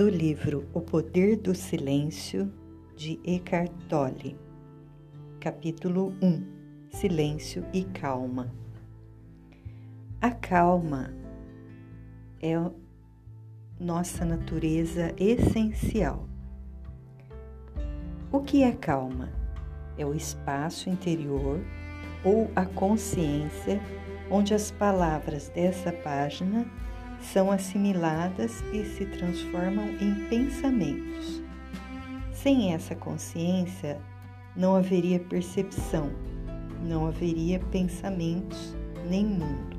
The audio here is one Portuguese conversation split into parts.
do livro O Poder do Silêncio, de Eckhart Tolle, capítulo 1 Silêncio e Calma. A calma é nossa natureza essencial. O que é calma? É o espaço interior ou a consciência onde as palavras dessa página são assimiladas e se transformam em pensamentos. Sem essa consciência, não haveria percepção, não haveria pensamentos nem mundo.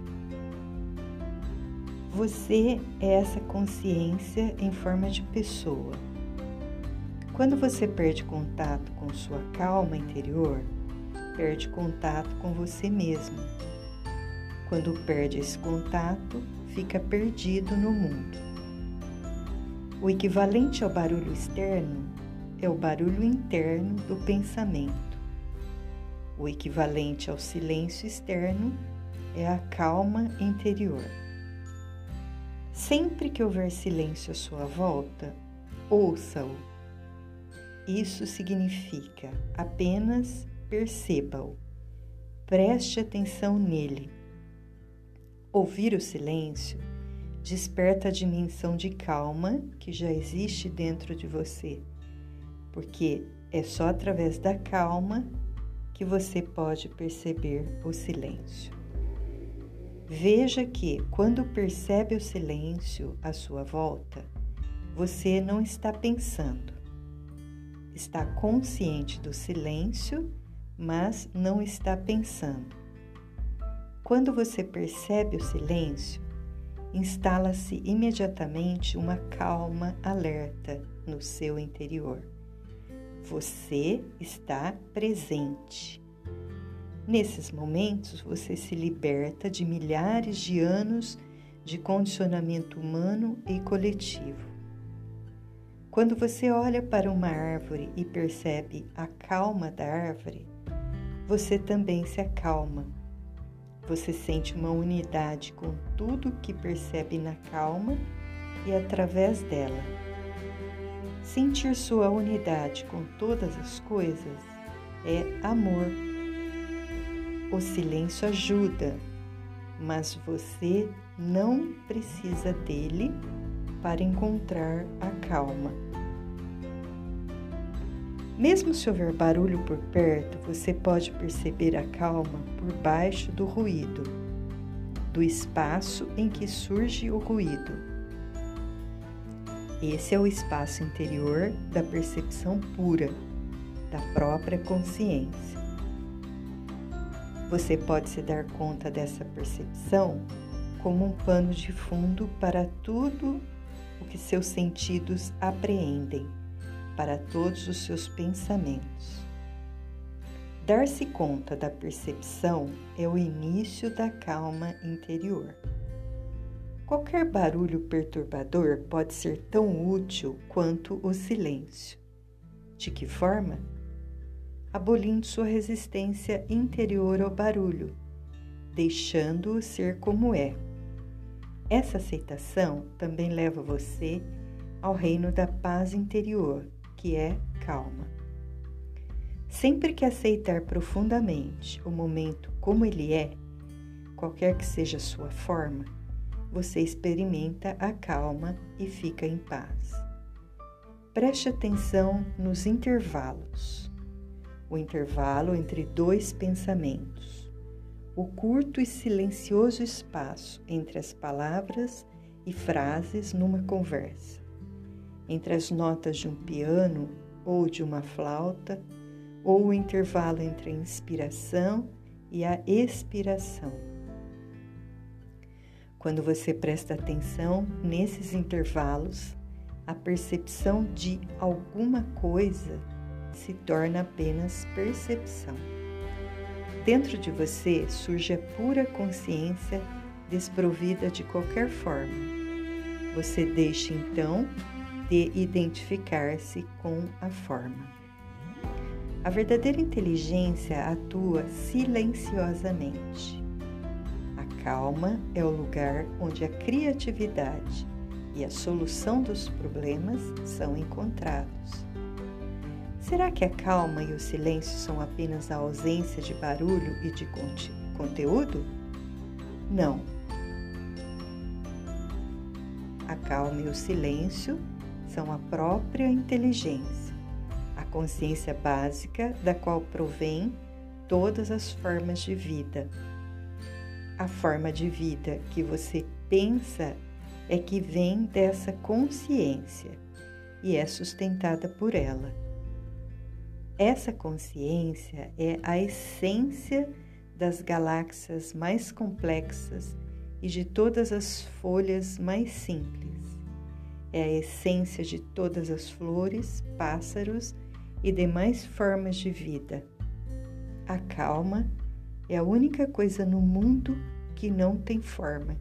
Você é essa consciência em forma de pessoa. Quando você perde contato com sua calma interior, perde contato com você mesmo. Quando perde esse contato, fica perdido no mundo. O equivalente ao barulho externo é o barulho interno do pensamento. O equivalente ao silêncio externo é a calma interior. Sempre que houver silêncio à sua volta, ouça-o. Isso significa apenas perceba-o. Preste atenção nele Ouvir o silêncio desperta a dimensão de calma que já existe dentro de você, porque é só através da calma que você pode perceber o silêncio. Veja que, quando percebe o silêncio à sua volta, você não está pensando. Está consciente do silêncio, mas não está pensando. Quando você percebe o silêncio, instala-se imediatamente uma calma alerta no seu interior. Você está presente. Nesses momentos, você se liberta de milhares de anos de condicionamento humano e coletivo. Quando você olha para uma árvore e percebe a calma da árvore, você também se acalma você sente uma unidade com tudo que percebe na calma e através dela. Sentir sua unidade com todas as coisas é amor. O silêncio ajuda, mas você não precisa dele para encontrar a calma. Mesmo se houver barulho por perto, você pode perceber a calma por baixo do ruído, do espaço em que surge o ruído. Esse é o espaço interior da percepção pura, da própria consciência. Você pode se dar conta dessa percepção como um pano de fundo para tudo o que seus sentidos apreendem para todos os seus pensamentos. Dar-se conta da percepção é o início da calma interior. Qualquer barulho perturbador pode ser tão útil quanto o silêncio. De que forma? Abolindo sua resistência interior ao barulho, deixando-o ser como é. Essa aceitação também leva você ao reino da paz interior que é calma. Sempre que aceitar profundamente o momento como ele é, qualquer que seja a sua forma, você experimenta a calma e fica em paz. Preste atenção nos intervalos. O intervalo entre dois pensamentos. O curto e silencioso espaço entre as palavras e frases numa conversa entre as notas de um piano ou de uma flauta, ou o intervalo entre a inspiração e a expiração. Quando você presta atenção nesses intervalos, a percepção de alguma coisa se torna apenas percepção. Dentro de você surge a pura consciência desprovida de qualquer forma. Você deixa então de identificar-se com a forma. A verdadeira inteligência atua silenciosamente. A calma é o lugar onde a criatividade, e a solução dos problemas são encontrados. Será que a calma e o silêncio são apenas a ausência de barulho e de conteúdo? Não. A calma e o silêncio são a própria inteligência, a consciência básica da qual provém todas as formas de vida. A forma de vida que você pensa é que vem dessa consciência e é sustentada por ela. Essa consciência é a essência das galáxias mais complexas e de todas as folhas mais simples. É a essência de todas as flores, pássaros e demais formas de vida. A calma é a única coisa no mundo que não tem forma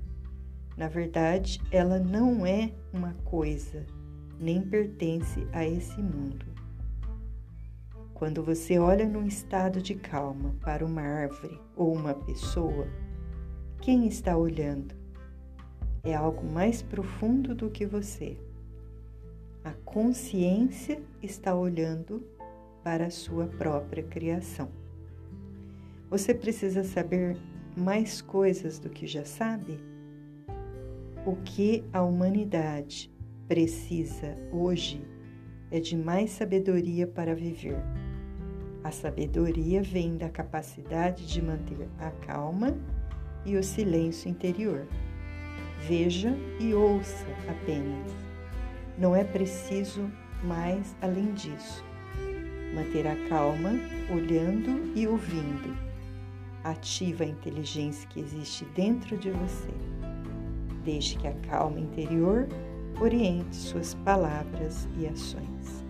na verdade, ela não é uma coisa, nem pertence a esse mundo. Quando você olha num estado de calma para uma árvore ou uma pessoa, quem está olhando? É algo mais profundo do que você. A consciência está olhando para a sua própria criação. Você precisa saber mais coisas do que já sabe? O que a humanidade precisa hoje é de mais sabedoria para viver. A sabedoria vem da capacidade de manter a calma e o silêncio interior. Veja e ouça apenas. Não é preciso mais além disso. Manter a calma, olhando e ouvindo. Ativa a inteligência que existe dentro de você. Deixe que a calma interior oriente suas palavras e ações.